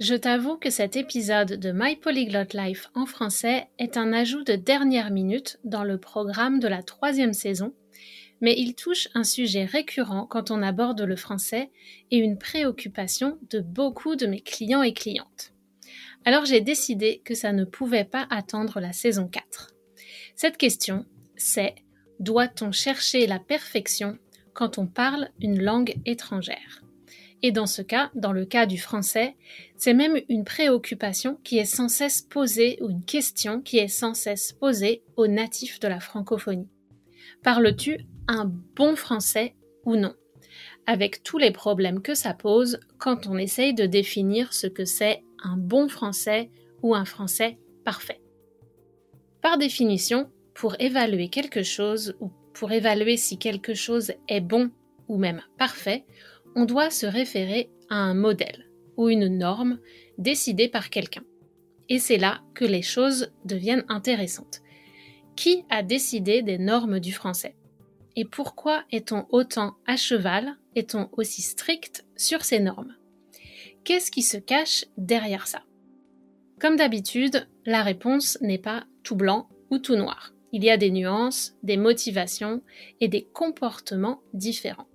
Je t'avoue que cet épisode de My Polyglot Life en français est un ajout de dernière minute dans le programme de la troisième saison, mais il touche un sujet récurrent quand on aborde le français et une préoccupation de beaucoup de mes clients et clientes. Alors j'ai décidé que ça ne pouvait pas attendre la saison 4. Cette question, c'est doit-on chercher la perfection quand on parle une langue étrangère? Et dans ce cas, dans le cas du français, c'est même une préoccupation qui est sans cesse posée ou une question qui est sans cesse posée aux natifs de la francophonie. Parles-tu un bon français ou non? Avec tous les problèmes que ça pose quand on essaye de définir ce que c'est un bon français ou un français parfait. Par définition, pour évaluer quelque chose ou pour évaluer si quelque chose est bon ou même parfait, on doit se référer à un modèle ou une norme décidée par quelqu'un. Et c'est là que les choses deviennent intéressantes. Qui a décidé des normes du français? Et pourquoi est-on autant à cheval, est-on aussi strict sur ces normes? Qu'est-ce qui se cache derrière ça? Comme d'habitude, la réponse n'est pas tout blanc ou tout noir. Il y a des nuances, des motivations et des comportements différents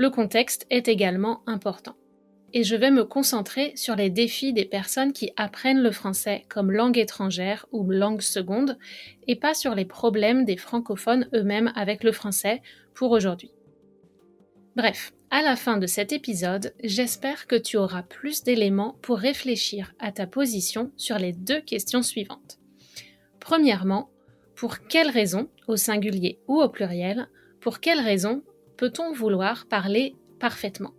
le contexte est également important. Et je vais me concentrer sur les défis des personnes qui apprennent le français comme langue étrangère ou langue seconde, et pas sur les problèmes des francophones eux-mêmes avec le français pour aujourd'hui. Bref, à la fin de cet épisode, j'espère que tu auras plus d'éléments pour réfléchir à ta position sur les deux questions suivantes. Premièrement, pour quelles raisons, au singulier ou au pluriel, pour quelles raisons peut-on vouloir parler parfaitement?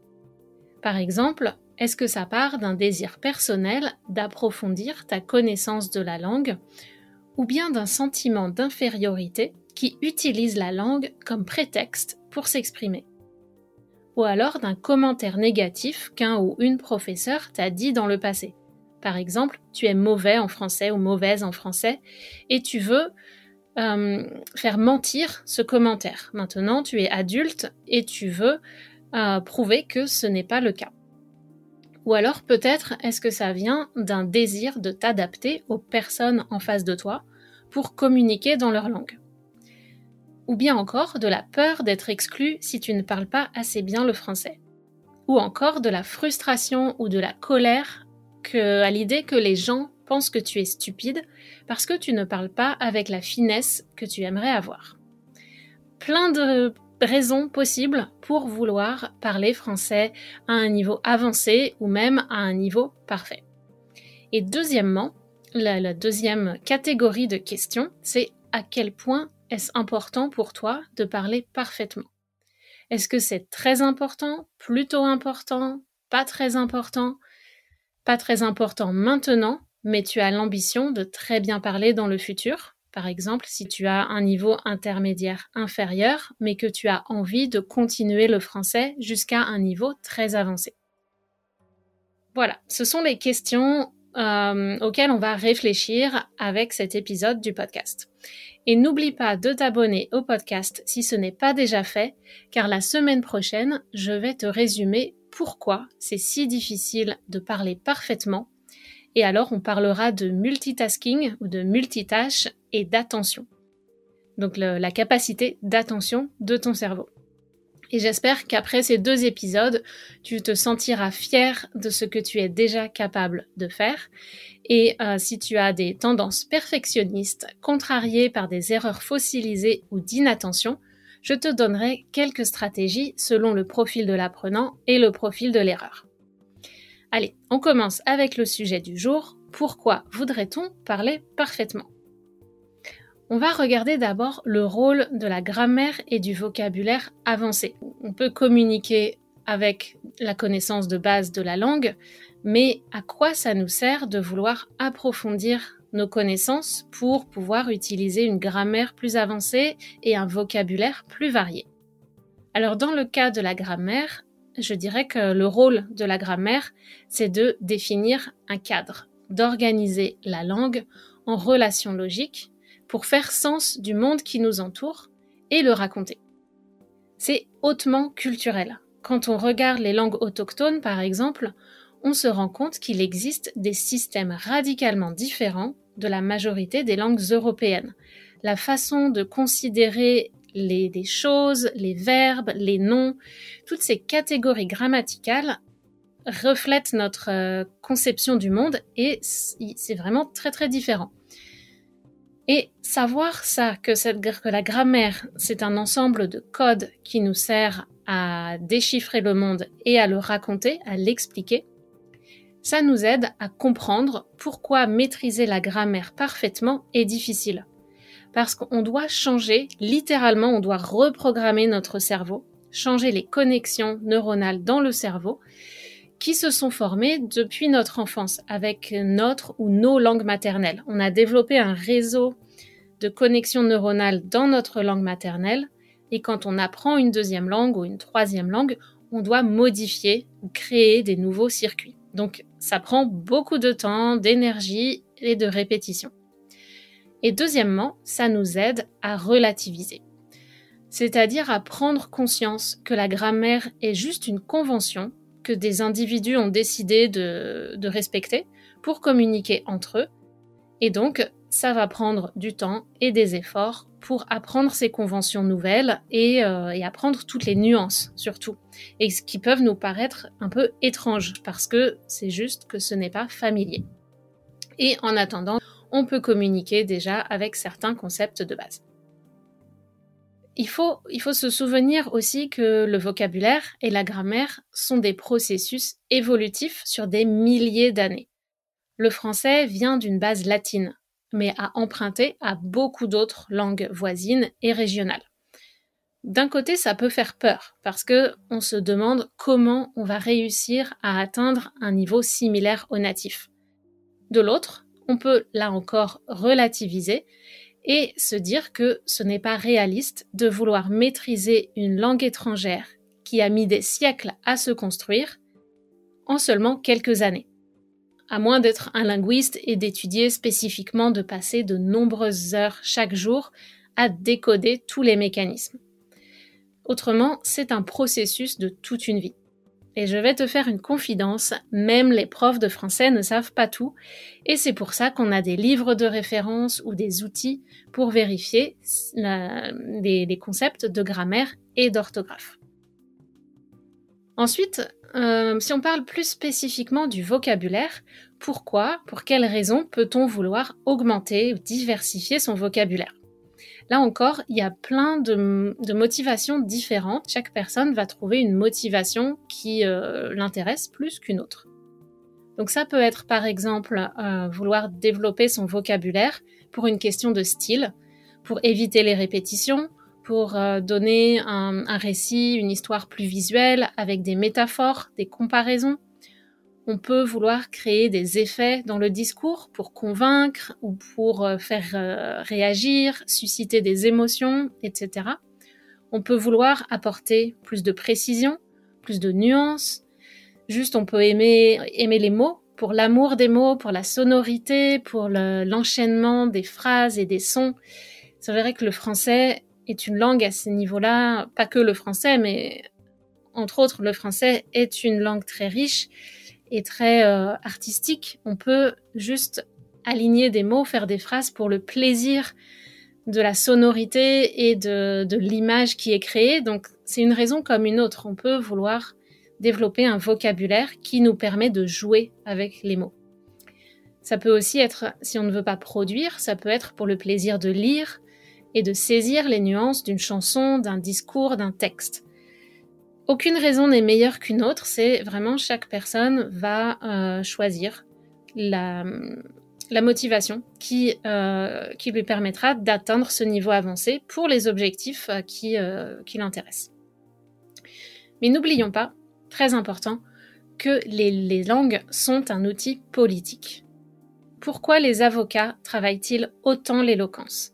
Par exemple, est-ce que ça part d'un désir personnel d'approfondir ta connaissance de la langue ou bien d'un sentiment d'infériorité qui utilise la langue comme prétexte pour s'exprimer? Ou alors d'un commentaire négatif qu'un ou une professeur t'a dit dans le passé? Par exemple, tu es mauvais en français ou mauvaise en français et tu veux euh, faire mentir ce commentaire. Maintenant, tu es adulte et tu veux euh, prouver que ce n'est pas le cas. Ou alors peut-être est-ce que ça vient d'un désir de t'adapter aux personnes en face de toi pour communiquer dans leur langue? Ou bien encore de la peur d'être exclu si tu ne parles pas assez bien le français? Ou encore de la frustration ou de la colère à l'idée que les gens que tu es stupide parce que tu ne parles pas avec la finesse que tu aimerais avoir. Plein de raisons possibles pour vouloir parler français à un niveau avancé ou même à un niveau parfait. Et deuxièmement, la deuxième catégorie de questions, c'est à quel point est-ce important pour toi de parler parfaitement? Est-ce que c'est très important, plutôt important, pas très important Pas très important maintenant, mais tu as l'ambition de très bien parler dans le futur. Par exemple, si tu as un niveau intermédiaire inférieur, mais que tu as envie de continuer le français jusqu'à un niveau très avancé. Voilà, ce sont les questions euh, auxquels on va réfléchir avec cet épisode du podcast. Et n'oublie pas de t'abonner au podcast si ce n'est pas déjà fait, car la semaine prochaine, je vais te résumer pourquoi c'est si difficile de parler parfaitement. Et alors, on parlera de multitasking ou de multitâche et d'attention. Donc la capacité d'attention de ton cerveau. Et j'espère qu'après ces deux épisodes, tu te sentiras fier de ce que tu es déjà capable de faire. Et euh, si tu as des tendances perfectionnistes, contrariées par des erreurs fossilisées ou d'inattention, je te donnerai quelques stratégies selon le profil de l'apprenant et le profil de l'erreur. Allez, on commence avec le sujet du jour. Pourquoi voudrait-on parler parfaitement? On va regarder d'abord le rôle de la grammaire et du vocabulaire avancé. On peut communiquer avec la connaissance de base de la langue, mais à quoi ça nous sert de vouloir approfondir nos connaissances pour pouvoir utiliser une grammaire plus avancée et un vocabulaire plus varié? Alors dans le cas de la grammaire, je dirais que le rôle de la grammaire, c'est de définir un cadre, d'organiser la langue en relations logiques pour faire sens du monde qui nous entoure et le raconter. C'est hautement culturel. Quand on regarde les langues autochtones, par exemple, on se rend compte qu'il existe des systèmes radicalement différents de la majorité des langues européennes. La façon de considérer les, choses, les verbes, les noms, toutes ces catégories grammaticales reflètent notre euh, conception du monde et c'est vraiment très très différent. Et savoir ça, que, que la grammaire, c'est un ensemble de codes qui nous sert à déchiffrer le monde et à le raconter, à l'expliquer, ça nous aide à comprendre pourquoi maîtriser la grammaire parfaitement est difficile. Parce qu'on doit changer, littéralement, on doit reprogrammer notre cerveau, changer les connexions neuronales dans le cerveau qui se sont formés depuis notre enfance avec notre ou nos langues maternelles. On a développé un réseau de connexions neuronales dans notre langue maternelle et quand on apprend une deuxième langue ou une troisième langue, on doit modifier ou créer des nouveaux circuits. Donc ça prend beaucoup de temps, d'énergie et de répétition. Et deuxièmement, ça nous aide à relativiser. C'est-à-dire à prendre conscience que la grammaire est juste une convention que des individus ont décidé de, respecter pour communiquer entre eux. Et donc, ça va prendre du temps et des efforts pour apprendre ces conventions nouvelles et, euh, et, apprendre toutes les nuances surtout. Et ce qui peuvent nous paraître un peu étranges parce que c'est juste que ce n'est pas familier. Et en attendant, on peut communiquer déjà avec certains concepts de base il faut, se souvenir aussi que le vocabulaire et la grammaire sont des processus évolutifs sur des milliers d'années. Le français vient d'une base latine, mais a emprunté à beaucoup d'autres langues voisines et régionales. D'un côté, ça peut faire peur parce que on se demande comment on va réussir à atteindre un niveau similaire au natif. De l'autre, on peut là encore relativiser et se dire que ce n'est pas réaliste de vouloir maîtriser une langue étrangère qui a mis des siècles à se construire en seulement quelques années. À moins d'être un linguiste et d'étudier spécifiquement de passer de nombreuses heures chaque jour à décoder tous les mécanismes. Autrement, c'est un processus de toute une vie. Et je vais te faire une confidence, même les profs de français ne savent pas tout, et c'est pour ça qu'on a des livres de référence ou des outils pour vérifier les, concepts de grammaire et d'orthographe. Ensuite, euh, si on parle plus spécifiquement du vocabulaire, pourquoi, pour quelles raisons peut-on vouloir augmenter ou diversifier son vocabulaire? Là encore, il y a plein de, motivations différentes. Chaque personne va trouver une motivation qui euh, l'intéresse plus qu'une autre. Donc ça peut être par exemple euh, vouloir développer son vocabulaire pour une question de style, pour éviter les répétitions, pour euh, donner un, récit, une histoire plus visuelle avec des métaphores, des comparaisons. On peut vouloir créer des effets dans le discours pour convaincre ou pour euh, faire euh, réagir, susciter des émotions, etc. On peut vouloir apporter plus de précision, plus de nuances. Juste, on peut aimer, aimer les mots pour l'amour des mots, pour la sonorité, pour l'enchaînement des phrases et des sons. C'est vrai que le français est une langue à ce niveau-là, pas que le français, mais entre autres, le français est une langue très riche très euh, artistique. On peut juste aligner des mots, faire des phrases pour le plaisir de la sonorité et de l'image qui est créée. Donc, c'est une raison comme une autre. On peut vouloir développer un vocabulaire qui nous permet de jouer avec les mots. Ça peut aussi être, si on ne veut pas produire, ça peut être pour le plaisir de lire et de saisir les nuances d'une chanson, d'un discours, d'un texte. Aucune raison n'est meilleure qu'une autre, c'est vraiment chaque personne va euh, choisir la, motivation qui, euh, qui lui permettra d'atteindre ce niveau avancé pour les objectifs euh, qui l'intéressent. Mais n'oublions pas très important, que les, langues sont un outil politique. Pourquoi les avocats travaillent-ils autant l'éloquence?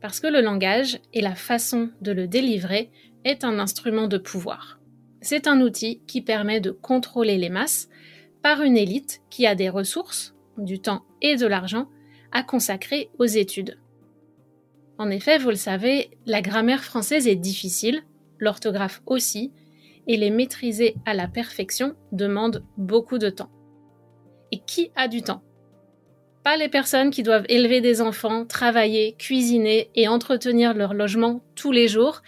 Parce que le langage et la façon de le délivrer est un instrument de pouvoir. C'est un outil qui permet de contrôler les masses par une élite qui a des ressources, du temps et de l'argent à consacrer aux études. En effet, vous le savez, la grammaire française est difficile, l'orthographe aussi, et les maîtriser à la perfection demande beaucoup de temps. Et qui a du temps? Pas les personnes qui doivent élever des enfants, travailler, cuisiner et entretenir leur logement tous les jours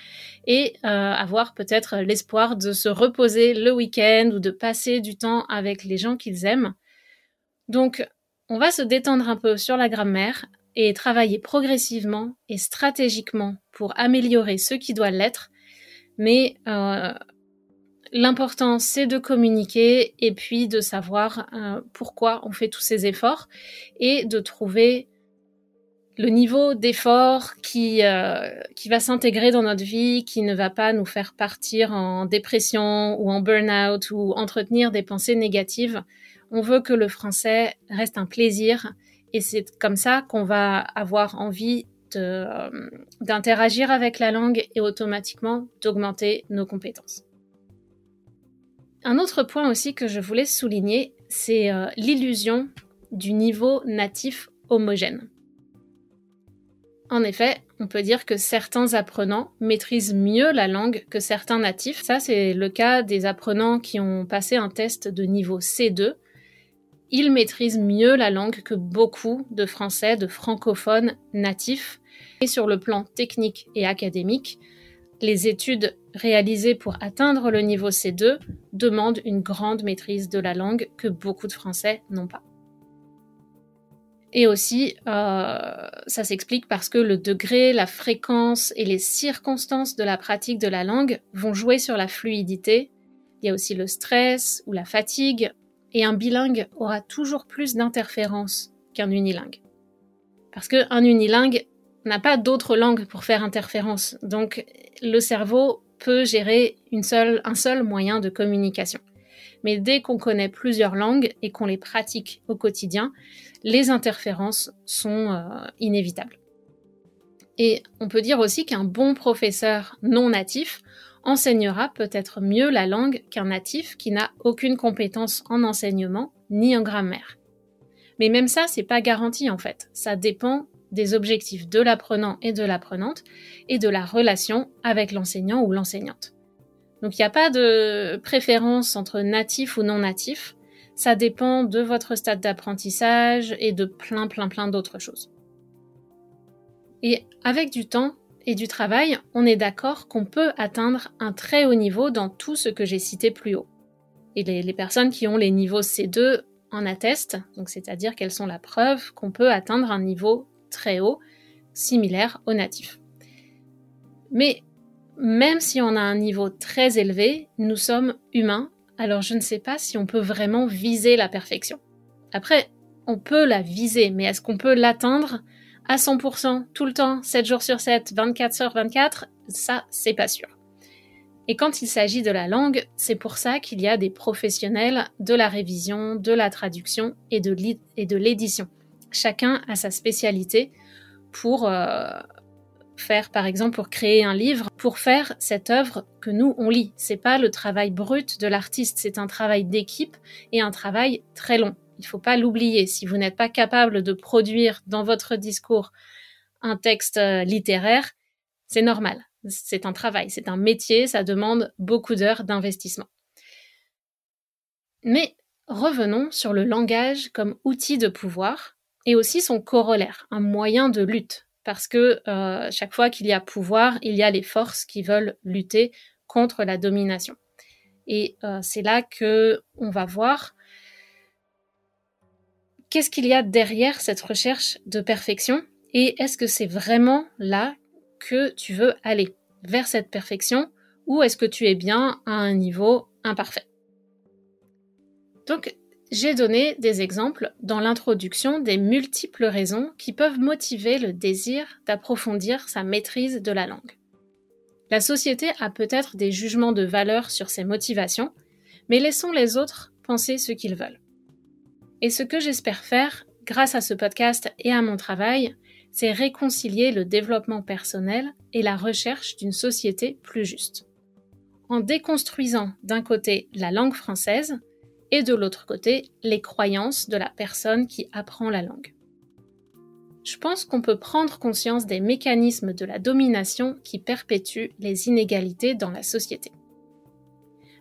et euh, avoir peut-être l'espoir de se reposer le week-end ou de passer du temps avec les gens qu'ils aiment. Donc, on va se détendre un peu sur la grammaire et travailler progressivement et stratégiquement pour améliorer ce qui doit l'être, mais euh, L'important, c'est de communiquer et puis de savoir euh, pourquoi on fait tous ces efforts et de trouver le niveau d'effort qui, euh, qui va s'intégrer dans notre vie, qui ne va pas nous faire partir en dépression ou en burn-out ou entretenir des pensées négatives. On veut que le français reste un plaisir et c'est comme ça qu'on va avoir envie euh, d'interagir avec la langue et automatiquement d'augmenter nos compétences. Un autre point aussi que je voulais souligner, c'est euh, l'illusion du niveau natif homogène. En effet, on peut dire que certains apprenants maîtrisent mieux la langue que certains natifs. Ça, c'est le cas des apprenants qui ont passé un test de niveau C2. Ils maîtrisent mieux la langue que beaucoup de Français, de francophones natifs. Et sur le plan technique et académique, les études réalisées pour atteindre le niveau C2 demandent une grande maîtrise de la langue que beaucoup de Français n'ont pas. Et aussi, euh, ça s'explique parce que le degré, la fréquence et les circonstances de la pratique de la langue vont jouer sur la fluidité. Il y a aussi le stress ou la fatigue, et un bilingue aura toujours plus d'interférences qu'un unilingue. Parce qu'un unilingue n'a pas d'autre langue pour faire interférence. Donc le cerveau peut gérer un seul moyen de communication. Mais dès qu'on connaît plusieurs langues et qu'on les pratique au quotidien, les interférences sont euh, inévitables. Et on peut dire aussi qu'un bon professeur non natif enseignera peut-être mieux la langue qu'un natif qui n'a aucune compétence en enseignement ni en grammaire. Mais même ça, c'est pas garanti en fait. Ça dépend des objectifs de l'apprenant et de l'apprenante et de la relation avec l'enseignant ou l'enseignante. Donc il n'y a pas de préférence entre natif ou non natif, ça dépend de votre stade d'apprentissage et de plein plein plein d'autres choses. Et avec du temps et du travail, on est d'accord qu'on peut atteindre un très haut niveau dans tout ce que j'ai cité plus haut. Et les, personnes qui ont les niveaux C2 en attestent, donc c'est-à-dire qu'elles sont la preuve qu'on peut atteindre un niveau très haut, similaire au natif. Mais même si on a un niveau très élevé, nous sommes humains, alors je ne sais pas si on peut vraiment viser la perfection. Après, on peut la viser, mais est-ce qu'on peut l'atteindre à 100% tout le temps, 7 jours sur 7, 24 sur 24 Ça, c'est pas sûr. Et quand il s'agit de la langue, c'est pour ça qu'il y a des professionnels de la révision, de la traduction et de l'édition. Chacun a sa spécialité pour euh, faire, par exemple, pour créer un livre, pour faire cette œuvre que nous on lit. C'est pas le travail brut de l'artiste, c'est un travail d'équipe et un travail très long. Il faut pas l'oublier. Si vous n'êtes pas capable de produire dans votre discours un texte euh, littéraire, c'est normal. C'est un travail, c'est un métier, ça demande beaucoup d'heures d'investissement. Mais revenons sur le langage comme outil de pouvoir et aussi son corollaire, un moyen de lutte. Parce que euh, chaque fois qu'il y a pouvoir, il y a les forces qui veulent lutter contre la domination. Et euh, c'est là que on va voir qu'est-ce qu'il y a derrière cette recherche de perfection et est-ce que c'est vraiment là que tu veux aller vers cette perfection ou est-ce que tu es bien à un niveau imparfait Donc, j'ai donné des exemples dans l'introduction des multiples raisons qui peuvent motiver le désir d'approfondir sa maîtrise de la langue. La société a peut-être des jugements de valeur sur ses motivations, mais laissons les autres penser ce qu'ils veulent. Et ce que j'espère faire, grâce à ce podcast et à mon travail, c'est réconcilier le développement personnel et la recherche d'une société plus juste. En déconstruisant d'un côté la langue française et de l'autre côté les croyances de la personne qui apprend la langue. Je pense qu'on peut prendre conscience des mécanismes de la domination qui perpétuent les inégalités dans la société.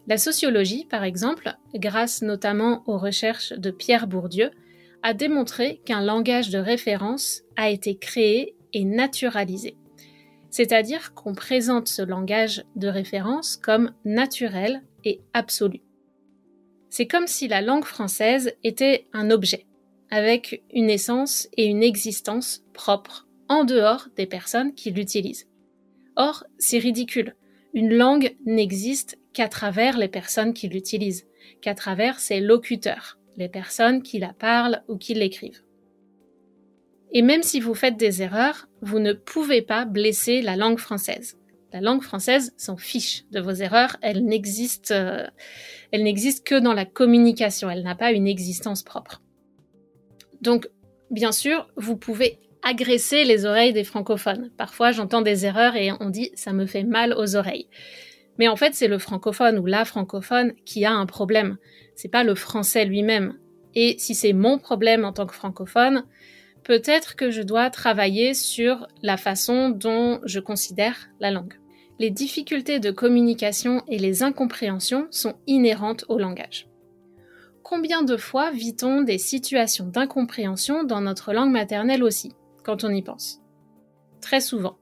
La sociologie, par exemple, grâce notamment aux recherches de Pierre Bourdieu, a démontré qu'un langage de référence a été créé et naturalisé. C'est-à-dire qu'on présente ce langage de référence comme naturel et absolu. C'est comme si la langue française était un objet, avec une essence et une existence propres, en dehors des personnes qui l'utilisent. Or, c'est ridicule. Une langue n'existe qu'à travers les personnes qui l'utilisent, qu'à travers ses locuteurs les personnes qui la parlent ou qui l'écrivent. Et même si vous faites des erreurs, vous ne pouvez pas blesser la langue française. La langue française s'en fiche de vos erreurs, elle n'existe, euh, elle n'existe que dans la communication, elle n'a pas une existence propre. Donc, bien sûr, vous pouvez agresser les oreilles des francophones. Parfois, j'entends des erreurs et on dit ça me fait mal aux oreilles. Mais en fait, c'est le francophone ou la francophone qui a un problème c'est pas le français lui-même. Et si c'est mon problème en tant que francophone, peut-être que je dois travailler sur la façon dont je considère la langue. Les difficultés de communication et les incompréhensions sont inhérentes au langage. Combien de fois vit-on des situations d'incompréhension dans notre langue maternelle aussi, quand on y pense? Très souvent.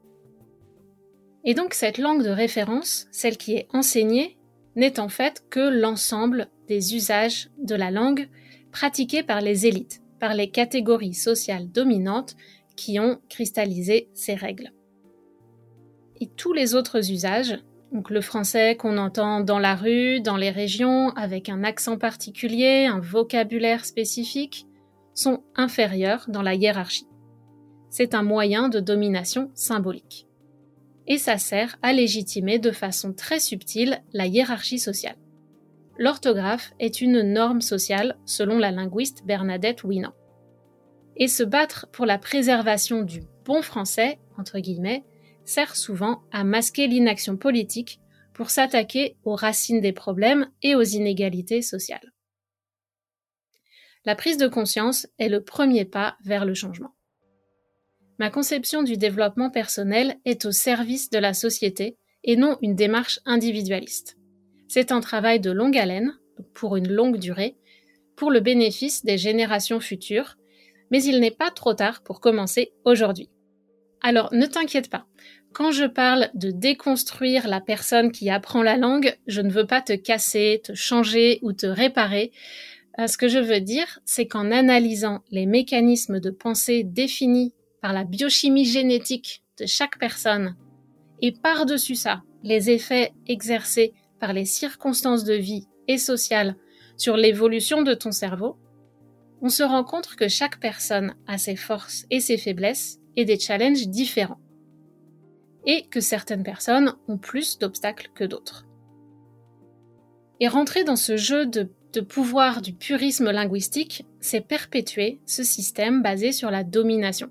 Et donc cette langue de référence, celle qui est enseignée, n'est en fait que l'ensemble des usages de la langue pratiqués par les élites, par les catégories sociales dominantes qui ont cristallisé ces règles. Et tous les autres usages, donc le français qu'on entend dans la rue, dans les régions, avec un accent particulier, un vocabulaire spécifique, sont inférieurs dans la hiérarchie. C'est un moyen de domination symbolique. Et ça sert à légitimer de façon très subtile la hiérarchie sociale l'orthographe est une norme sociale selon la linguiste Bernadette Winant. Et se battre pour la préservation du bon français, entre guillemets, sert souvent à masquer l'inaction politique pour s'attaquer aux racines des problèmes et aux inégalités sociales. La prise de conscience est le premier pas vers le changement. Ma conception du développement personnel est au service de la société et non une démarche individualiste. C'est un travail de longue haleine, pour une longue durée, pour le bénéfice des générations futures, mais il n'est pas trop tard pour commencer aujourd'hui. Alors ne t'inquiète pas, quand je parle de déconstruire la personne qui apprend la langue, je ne veux pas te casser, te changer ou te réparer. Euh, ce que je veux dire, c'est qu'en analysant les mécanismes de pensée définis par la biochimie génétique de chaque personne, et par-dessus ça, les effets exercés par les circonstances de vie et sociales sur l'évolution de ton cerveau, on se rend compte que chaque personne a ses forces et ses faiblesses et des challenges différents. Et que certaines personnes ont plus d'obstacles que d'autres. Et rentrer dans ce jeu de, pouvoir du purisme linguistique, c'est perpétuer ce système basé sur la domination.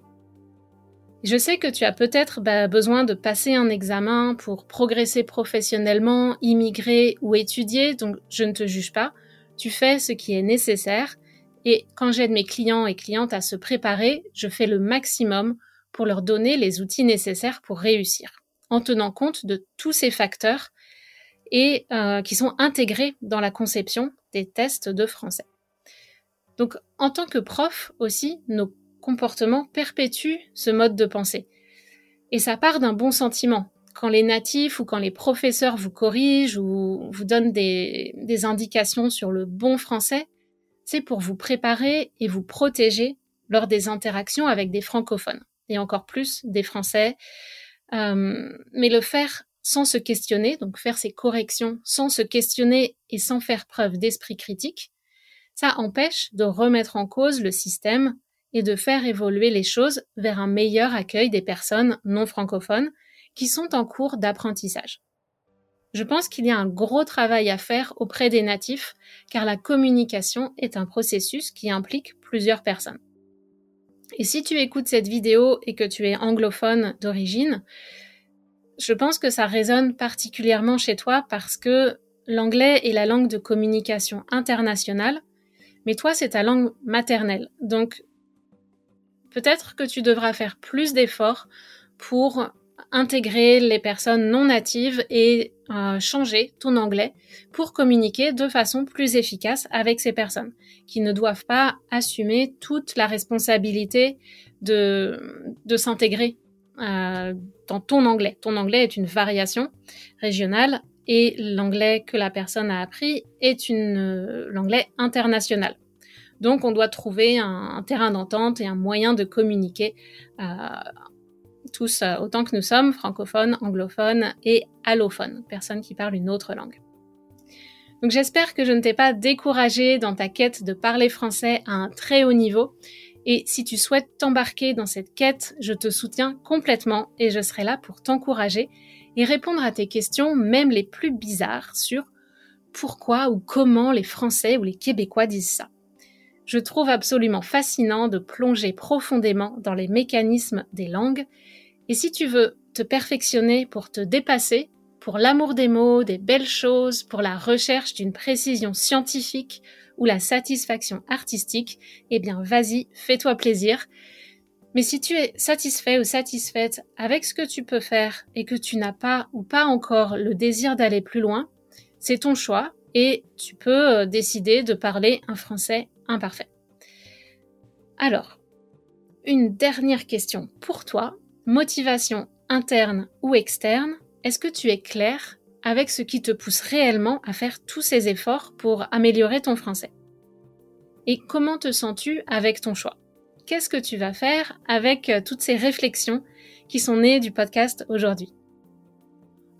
Je sais que tu as peut-être bah, besoin de passer un examen pour progresser professionnellement, immigrer ou étudier, donc je ne te juge pas. Tu fais ce qui est nécessaire Et quand j'aide mes clients et clientes à se préparer, je fais le maximum pour leur donner les outils nécessaires pour réussir, en tenant compte de tous ces facteurs et euh, qui sont intégrés dans la conception des tests de français. Donc, en tant que prof aussi, nos comportements perpétuent ce mode de pensée. Et ça part d'un bon sentiment. Quand les natifs ou quand les professeurs vous corrigent ou vous donnent des, des indications sur le bon français, c'est pour vous préparer et vous protéger lors des interactions avec des francophones et encore plus des Français. Euh, mais le faire sans se questionner, donc faire ces corrections sans se questionner et sans faire preuve d'esprit critique, ça empêche de remettre en cause le système et de faire évoluer les choses vers un meilleur accueil des personnes non francophones qui sont en cours d'apprentissage. Je pense qu'il y a un gros travail à faire auprès des natifs car la communication est un processus qui implique plusieurs personnes. Et si tu écoutes cette vidéo et que tu es anglophone d'origine, je pense que ça résonne particulièrement chez toi parce que l'anglais est la langue de communication internationale, mais toi, c'est ta langue maternelle. Donc, peut-être que tu devras faire plus d'efforts pour intégrer les personnes non natives et euh, changer ton anglais pour communiquer de façon plus efficace avec ces personnes qui ne doivent pas assumer toute la responsabilité de, de s'intégrer euh, dans ton anglais. Ton anglais est une variation régionale et l'anglais que la personne a appris est une euh, l'anglais international. Donc on doit trouver un, terrain d'entente et un moyen de communiquer tous euh, autant que nous sommes, francophones, anglophones et allophones, personnes qui parlent une autre langue. Donc j'espère que je ne t'ai pas découragé dans ta quête de parler français à un très haut niveau et si tu souhaites t'embarquer dans cette quête, je te soutiens complètement et je serai là pour t'encourager et répondre à tes questions, même les plus bizarres, sur pourquoi ou comment les Français ou les Québécois disent ça. Je trouve absolument fascinant de plonger profondément dans les mécanismes des langues, et si tu veux te perfectionner pour te dépasser, pour l'amour des mots, des belles choses, pour la recherche d'une précision scientifique ou la satisfaction artistique, eh bien vas-y, fais-toi plaisir. Mais si tu es satisfait ou satisfaite avec ce que tu peux faire et que tu n'as pas ou pas encore le désir d'aller plus loin, c'est ton choix et tu peux euh, décider de parler un français imparfait. Alors, une dernière question pour toi. Motivation interne ou externe, est-ce que tu es clair avec ce qui te pousse réellement à faire tous ces efforts pour améliorer ton français? Et comment te sens-tu avec ton choix? Qu'est-ce que tu vas faire avec euh, toutes ces réflexions qui sont nées du podcast aujourd'hui?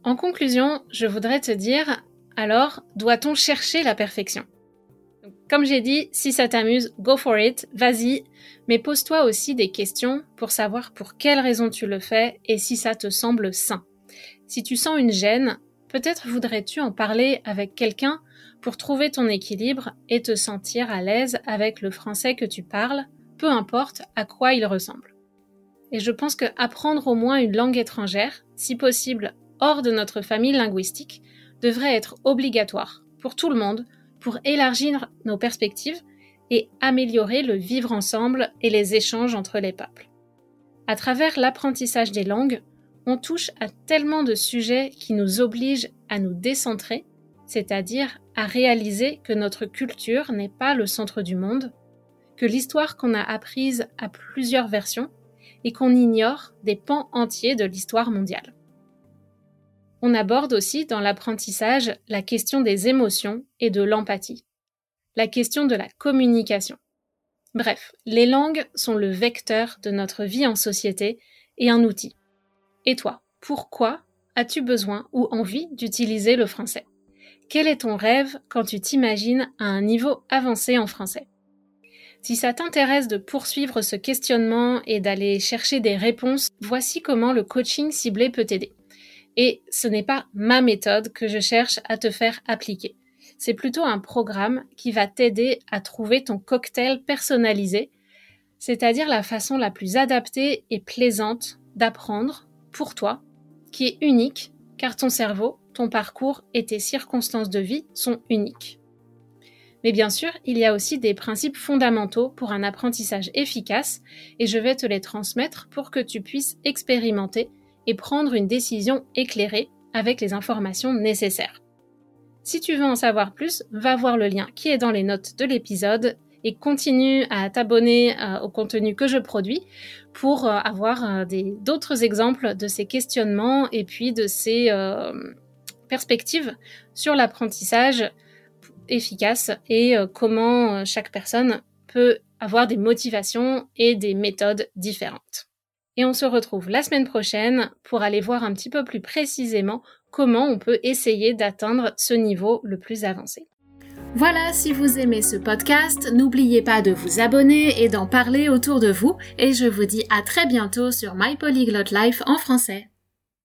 En conclusion, je voudrais te dire, alors, doit-on chercher la perfection? Comme j'ai dit, si ça t'amuse, go for it, vas-y, mais pose-toi aussi des questions pour savoir pour quelles raisons tu le fais et si ça te semble sain. Si tu sens une gêne, Peut-être voudrais-tu en parler avec quelqu'un pour trouver ton équilibre et te sentir à l'aise avec le français que tu parles, peu importe à quoi il ressemble. Et je pense que apprendre au moins une langue étrangère, si possible hors de notre famille linguistique, devrait être obligatoire pour tout le monde pour élargir nos perspectives et améliorer le vivre ensemble et les échanges entre les peuples. À travers l'apprentissage des langues, on touche à tellement de sujets qui nous obligent à nous décentrer, c'est-à-dire à réaliser que notre culture n'est pas le centre du monde, que l'histoire qu'on a apprise a plusieurs versions et qu'on ignore des pans entiers de l'histoire mondiale. On aborde aussi dans l'apprentissage la question des émotions et de l'empathie, la question de la communication. Bref, les langues sont le vecteur de notre vie en société et un outil. Et toi, pourquoi as-tu besoin ou envie d'utiliser le français? Quel est ton rêve quand tu t'imagines à un niveau avancé en français? Si ça t'intéresse de poursuivre ce questionnement et d'aller chercher des réponses, voici comment le coaching ciblé peut t'aider. Et ce n'est pas ma méthode que je cherche à te faire appliquer. C'est plutôt un programme qui va t'aider à trouver ton cocktail personnalisé, c'est-à-dire la façon la plus adaptée et plaisante d'apprendre pour toi, qui est unique, car ton cerveau, ton parcours et tes circonstances de vie sont uniques. Mais bien sûr, il y a aussi des principes fondamentaux pour un apprentissage efficace et je vais te les transmettre pour que tu puisses expérimenter et prendre une décision éclairée avec les informations nécessaires. Si tu veux en savoir plus, va voir le lien qui est dans les notes de l'épisode et continue à t'abonner euh, au contenu que je produis pour euh, avoir euh, d'autres exemples de ces questionnements et puis de ces perspectives sur l'apprentissage efficace et comment chaque personne peut avoir des motivations et des méthodes différentes. Et on se retrouve la semaine prochaine pour aller voir un petit peu plus précisément comment on peut essayer d'atteindre ce niveau le plus avancé. Voilà, si vous aimez ce podcast, n'oubliez pas de vous abonner et d'en parler autour de vous et je vous dis à très bientôt sur My Polyglot Life en français.